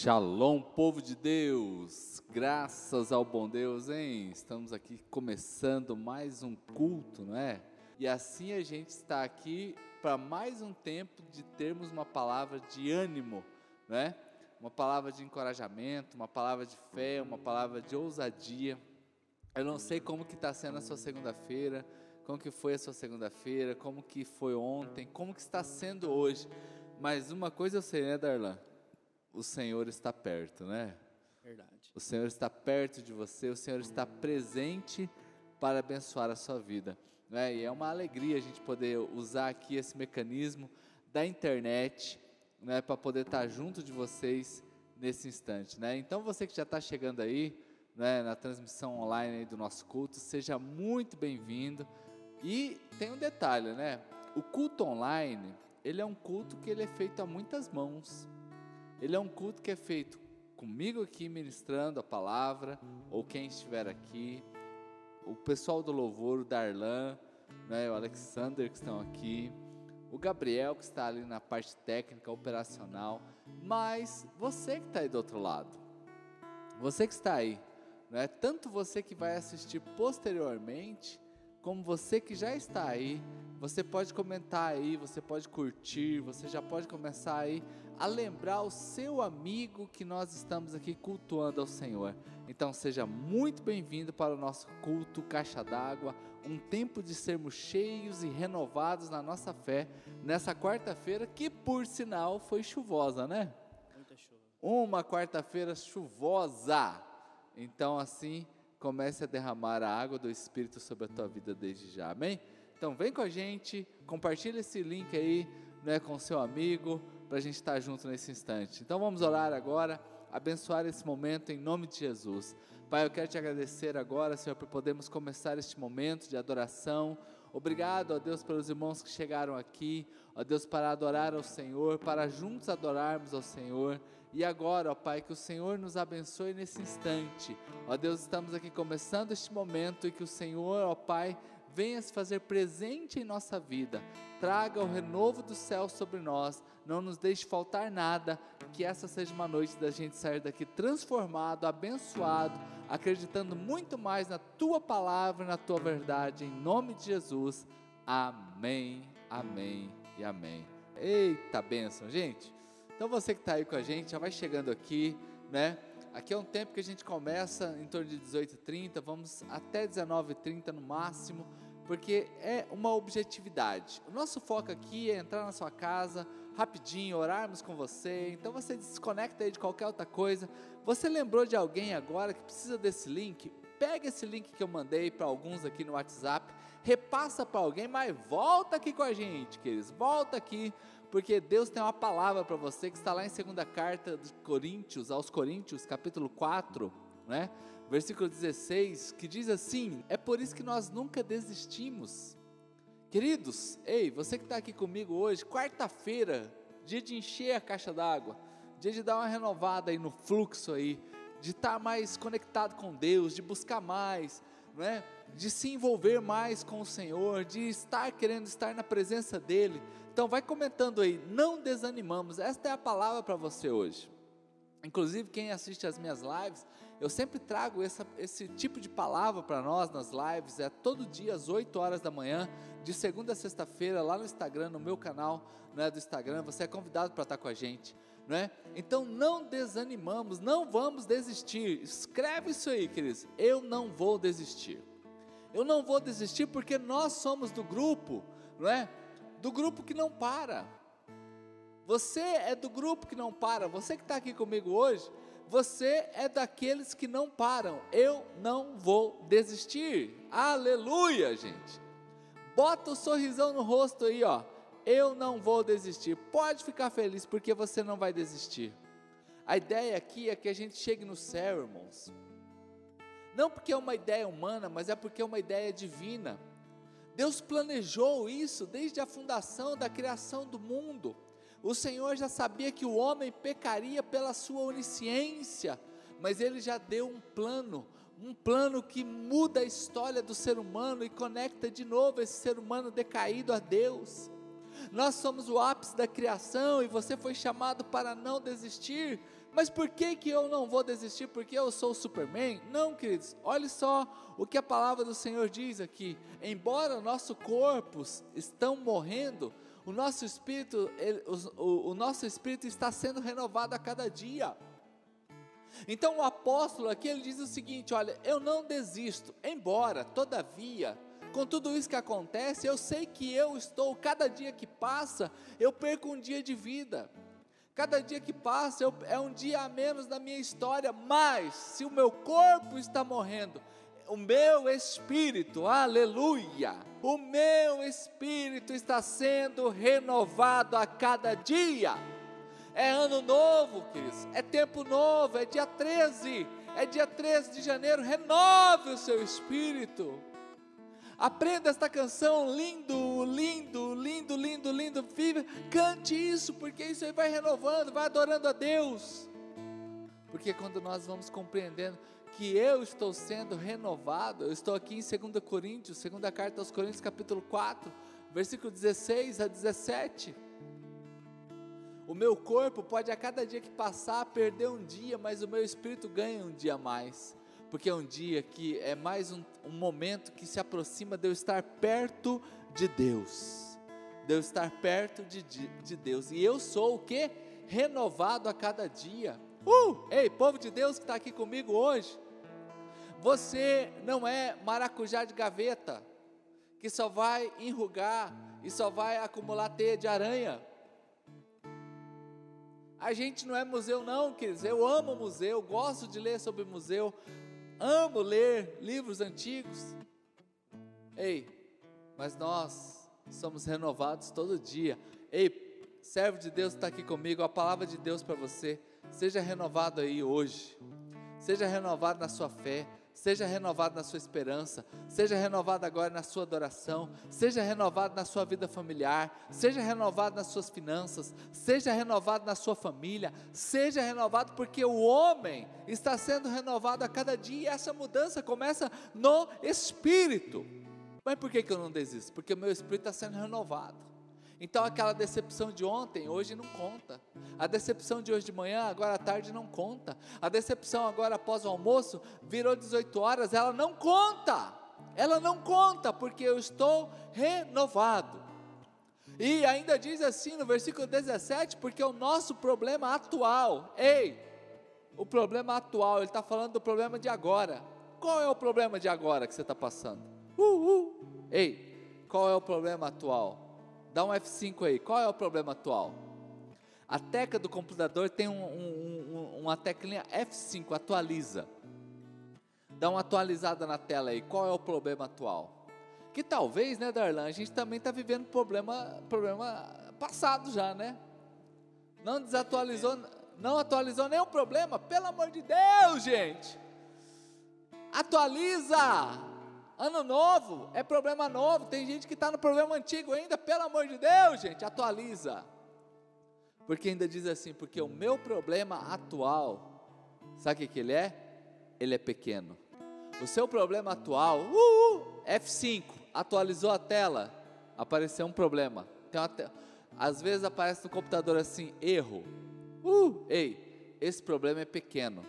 Shalom, povo de Deus, graças ao bom Deus, hein? Estamos aqui começando mais um culto, não é? E assim a gente está aqui para mais um tempo de termos uma palavra de ânimo, né? Uma palavra de encorajamento, uma palavra de fé, uma palavra de ousadia. Eu não sei como que está sendo a sua segunda-feira, como que foi a sua segunda-feira, como que foi ontem, como que está sendo hoje. Mas uma coisa eu sei, né, Darlan? O Senhor está perto, né? Verdade. O Senhor está perto de você, o Senhor está presente para abençoar a sua vida. Né? E é uma alegria a gente poder usar aqui esse mecanismo da internet né, para poder estar junto de vocês nesse instante. Né? Então, você que já está chegando aí né, na transmissão online do nosso culto, seja muito bem-vindo. E tem um detalhe, né? O culto online, ele é um culto que ele é feito a muitas mãos. Ele é um culto que é feito comigo aqui ministrando a palavra, ou quem estiver aqui, o pessoal do louvor, o Darlan, né, o Alexander que estão aqui, o Gabriel que está ali na parte técnica, operacional, mas você que está aí do outro lado, você que está aí, né, tanto você que vai assistir posteriormente, como você que já está aí, você pode comentar aí, você pode curtir, você já pode começar aí a lembrar o seu amigo que nós estamos aqui cultuando ao Senhor. Então seja muito bem-vindo para o nosso culto Caixa d'Água, um tempo de sermos cheios e renovados na nossa fé nessa quarta-feira que por sinal foi chuvosa, né? Muita chuva. Uma quarta-feira chuvosa. Então assim, comece a derramar a água do Espírito sobre a tua vida desde já. Amém? Então vem com a gente, compartilha esse link aí né, com seu amigo, para a gente estar junto nesse instante. Então vamos orar agora, abençoar esse momento em nome de Jesus. Pai, eu quero te agradecer agora, Senhor, por podermos começar este momento de adoração. Obrigado, ó Deus, pelos irmãos que chegaram aqui, ó Deus, para adorar ao Senhor, para juntos adorarmos ao Senhor. E agora, ó Pai, que o Senhor nos abençoe nesse instante. Ó Deus, estamos aqui começando este momento e que o Senhor, ó Pai, venha se fazer presente em nossa vida, traga o renovo do céu sobre nós, não nos deixe faltar nada, que essa seja uma noite da gente sair daqui transformado, abençoado, acreditando muito mais na tua palavra, na tua verdade, em nome de Jesus. Amém, amém e amém. Eita bênção, gente. Então você que está aí com a gente, já vai chegando aqui, né? Aqui é um tempo que a gente começa em torno de 18h30, vamos até 19h30 no máximo, porque é uma objetividade. O nosso foco aqui é entrar na sua casa rapidinho, orarmos com você. Então você desconecta aí de qualquer outra coisa. Você lembrou de alguém agora que precisa desse link? Pega esse link que eu mandei para alguns aqui no WhatsApp, repassa para alguém, mas volta aqui com a gente, queridos. Volta aqui porque Deus tem uma palavra para você que está lá em segunda carta de Coríntios, aos Coríntios, capítulo 4, né? Versículo 16, que diz assim: É por isso que nós nunca desistimos. Queridos, ei, você que está aqui comigo hoje, quarta-feira, dia de encher a caixa d'água, dia de dar uma renovada aí no fluxo aí, de estar mais conectado com Deus, de buscar mais, né? de se envolver mais com o Senhor, de estar querendo estar na presença dEle. Então, vai comentando aí, não desanimamos. Esta é a palavra para você hoje. Inclusive, quem assiste as minhas lives, eu sempre trago essa, esse tipo de palavra para nós nas lives. É todo dia às 8 horas da manhã, de segunda a sexta-feira, lá no Instagram, no meu canal né, do Instagram. Você é convidado para estar com a gente. Né? Então não desanimamos, não vamos desistir. Escreve isso aí, queridos. Eu não vou desistir. Eu não vou desistir porque nós somos do grupo, não é? Do grupo que não para. Você é do grupo que não para. Você que está aqui comigo hoje, você é daqueles que não param. Eu não vou desistir. Aleluia, gente. Bota o sorrisão no rosto aí, ó. Eu não vou desistir. Pode ficar feliz porque você não vai desistir. A ideia aqui é que a gente chegue no céu, irmãos. Não porque é uma ideia humana, mas é porque é uma ideia divina. Deus planejou isso desde a fundação da criação do mundo. O Senhor já sabia que o homem pecaria pela sua onisciência, mas ele já deu um plano, um plano que muda a história do ser humano e conecta de novo esse ser humano decaído a Deus. Nós somos o ápice da criação e você foi chamado para não desistir, Mas por que, que eu não vou desistir? Porque eu sou o Superman? Não, queridos. Olhe só o que a palavra do Senhor diz aqui. Embora nossos corpos estão morrendo, o nosso espírito, ele, o, o nosso espírito está sendo renovado a cada dia. Então o apóstolo aqui ele diz o seguinte: olha, eu não desisto, embora, todavia, com tudo isso que acontece, eu sei que eu estou, cada dia que passa, eu perco um dia de vida. Cada dia que passa eu, é um dia a menos na minha história, mas se o meu corpo está morrendo, o meu espírito, aleluia, o meu espírito está sendo renovado a cada dia. É ano novo, queridos, é tempo novo, é dia 13, é dia 13 de janeiro, renove o seu espírito. Aprenda esta canção, lindo, lindo, lindo, lindo, lindo. Vive, cante isso, porque isso aí vai renovando, vai adorando a Deus. Porque quando nós vamos compreendendo que eu estou sendo renovado, eu estou aqui em 2 Coríntios, segunda carta aos Coríntios, capítulo 4, versículo 16 a 17. O meu corpo pode a cada dia que passar perder um dia, mas o meu espírito ganha um dia a mais porque é um dia que é mais um, um momento que se aproxima de eu estar perto de Deus, de eu estar perto de, de, de Deus, e eu sou o que? Renovado a cada dia. Uh! Ei, povo de Deus que está aqui comigo hoje, você não é maracujá de gaveta, que só vai enrugar e só vai acumular teia de aranha. A gente não é museu, não, queridos. Eu amo museu, gosto de ler sobre museu, amo ler livros antigos. Ei, mas nós somos renovados todo dia. Ei, servo de Deus está aqui comigo, a palavra de Deus para você. Seja renovado aí hoje. Seja renovado na sua fé. Seja renovado na sua esperança, seja renovado agora na sua adoração, seja renovado na sua vida familiar, seja renovado nas suas finanças, seja renovado na sua família, seja renovado porque o homem está sendo renovado a cada dia e essa mudança começa no espírito. Mas por que, que eu não desisto? Porque o meu espírito está sendo renovado. Então aquela decepção de ontem, hoje não conta. A decepção de hoje de manhã, agora à tarde não conta. A decepção agora após o almoço, virou 18 horas, ela não conta. Ela não conta, porque eu estou renovado. E ainda diz assim no versículo 17, porque o nosso problema atual, ei, o problema atual, ele está falando do problema de agora. Qual é o problema de agora que você está passando? Uh, uh. Ei, qual é o problema atual? Dá um F5 aí. Qual é o problema atual? A tecla do computador tem um, um, um, uma teclinha F5, atualiza. Dá uma atualizada na tela aí. Qual é o problema atual? Que talvez, né, Darlan, a gente também está vivendo problema, problema passado já, né? Não desatualizou, não atualizou nenhum problema. Pelo amor de Deus, gente. Atualiza. Ano novo é problema novo. Tem gente que está no problema antigo ainda. Pelo amor de Deus, gente, atualiza. Porque ainda diz assim: porque o meu problema atual, sabe o que, ele é? Ele é pequeno. O seu problema atual, uh, uh F5, atualizou a tela, apareceu um problema. Tem te... Às vezes aparece no computador assim: erro. Uh, ei, esse problema é pequeno.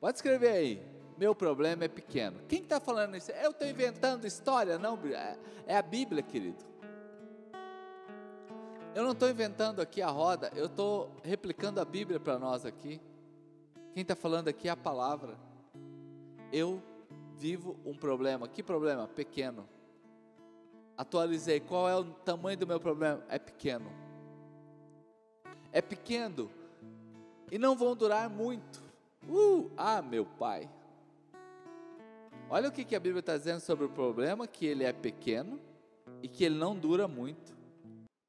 Pode escrever aí meu problema é pequeno. Quem está falando isso? Eu estou inventando história? Não, é, é a Bíblia, querido. Eu não estou inventando aqui a roda, eu estou replicando a Bíblia para nós aqui. Quem está falando aqui é a palavra. Eu vivo um problema. Que problema? Pequeno. Atualizei. Qual é o tamanho do meu problema? É pequeno. É pequeno. E não vão durar muito. Uh, ah, meu pai. Olha o que, a Bíblia está dizendo sobre o problema: que ele é pequeno e que ele não dura muito.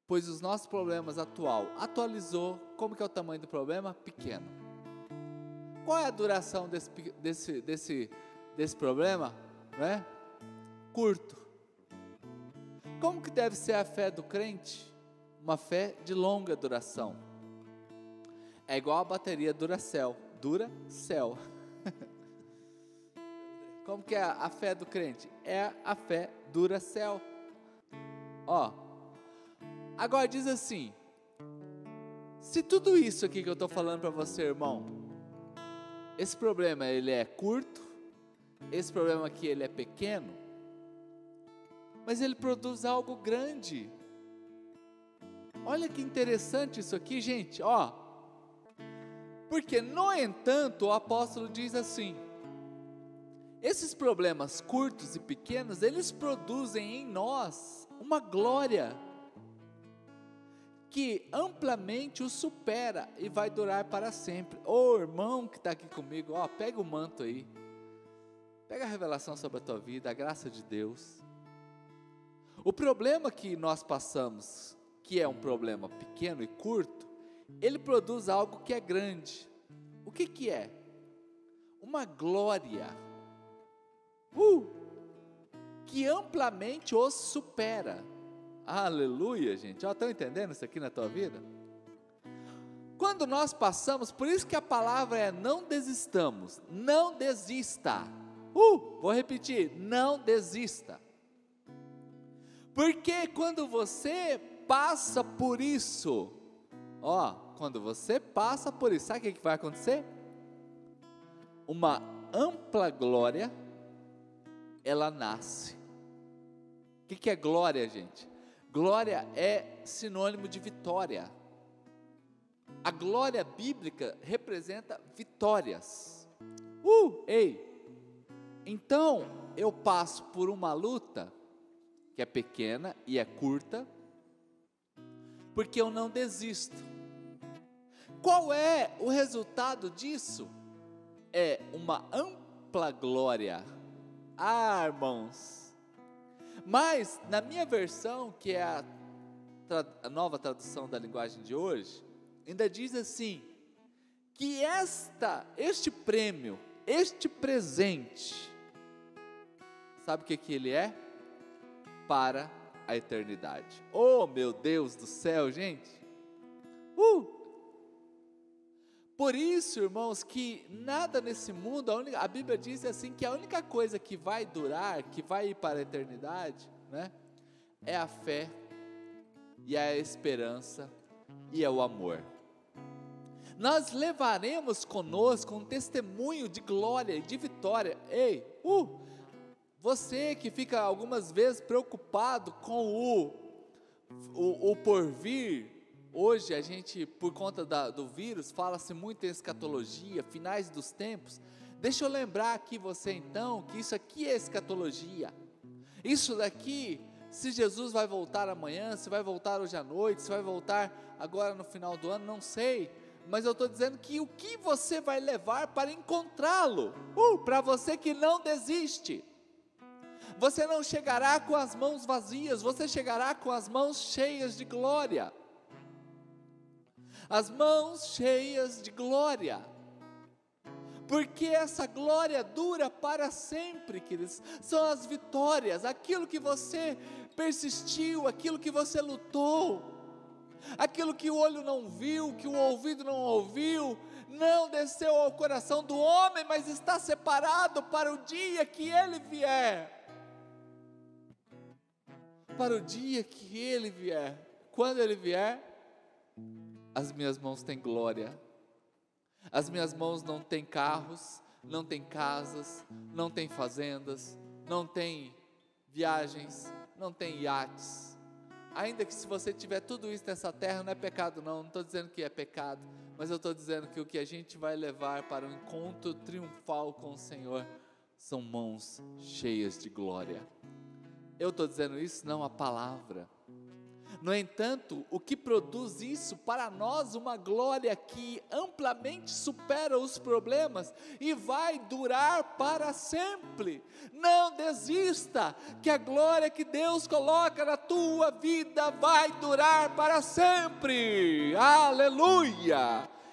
Pois os nossos problemas atual atualizou. Como que é o tamanho do problema? Pequeno. Qual é a duração desse, desse, desse, desse problema? Né? Curto. Como que deve ser a fé do crente? Uma fé de longa duração. É igual a bateria Duracell. Dura céu. Como que é a fé do crente? É a fé dura céu. Ó. Agora diz assim: Se tudo isso aqui que eu estou falando para você, irmão, esse problema ele é curto, esse problema aqui ele é pequeno, mas ele produz algo grande. Olha que interessante isso aqui, gente, ó. Porque, no entanto, o apóstolo diz assim: esses problemas curtos e pequenos, eles produzem em nós uma glória que amplamente o supera e vai durar para sempre. Ô oh, irmão que está aqui comigo, ó, pega o manto aí, pega a revelação sobre a tua vida, a graça de Deus. O problema que nós passamos, que é um problema pequeno e curto, ele produz algo que é grande. O que que é? Uma glória uh, que amplamente os supera. Aleluia, gente. Estão entendendo isso aqui na tua vida? Quando nós passamos, por isso que a palavra é não desistamos, não desista. Uh, vou repetir, não desista. Porque quando você passa por isso, ó, quando você passa por isso, sabe o que vai acontecer? Uma ampla glória ela nasce. O que, que é glória, gente? Glória é sinônimo de vitória. A glória bíblica representa vitórias. Uh, ei! Então, eu passo por uma luta que é pequena e é curta, porque eu não desisto. Qual é o resultado disso? É uma ampla glória ah, irmãos. Mas, na minha versão, que é a, a nova tradução da linguagem de hoje, ainda diz assim: que esta, este prêmio, este presente, sabe o que, que ele é? Para a eternidade. Oh, meu Deus do céu, gente! Uh! Por isso, irmãos, que nada nesse mundo, a, única, a, Bíblia diz assim que a única coisa que vai durar, que vai ir para a eternidade, né, é a fé e a esperança e é o amor. Nós levaremos conosco um testemunho de glória e de vitória. Ei, uh, você que fica algumas vezes preocupado com o, o, o porvir, Hoje a gente, por conta da, do vírus, fala-se muito em escatologia, finais dos tempos. Deixa eu lembrar aqui você então que isso aqui é escatologia. Isso daqui, se Jesus vai voltar amanhã, se vai voltar hoje à noite, se vai voltar agora no final do ano, não sei. Mas eu estou dizendo que o que você vai levar para encontrá-lo, uh, para você que não desiste. Você não chegará com as mãos vazias, você chegará com as mãos cheias de glória as mãos cheias de glória. Porque essa glória dura para sempre, queridos. São as vitórias, aquilo que você persistiu, aquilo que você lutou, aquilo que o olho não viu, que o ouvido não ouviu, não desceu ao coração do homem, mas está separado para o dia que ele vier. Para o dia que ele vier. Quando ele vier, as minhas mãos têm glória. As minhas mãos não têm carros, não têm casas, não têm fazendas, não têm viagens, não têm iates. Ainda que se você tiver tudo isso nessa terra, não é pecado não, não estou dizendo que é pecado, mas eu estou dizendo que o que a gente vai levar para o um encontro triunfal com o Senhor são mãos cheias de glória. Eu estou dizendo isso, não a palavra. No entanto, o que produz isso para nós uma glória que amplamente supera os problemas e vai durar para sempre. Não desista, que a glória que Deus coloca na tua vida vai durar para sempre. Aleluia!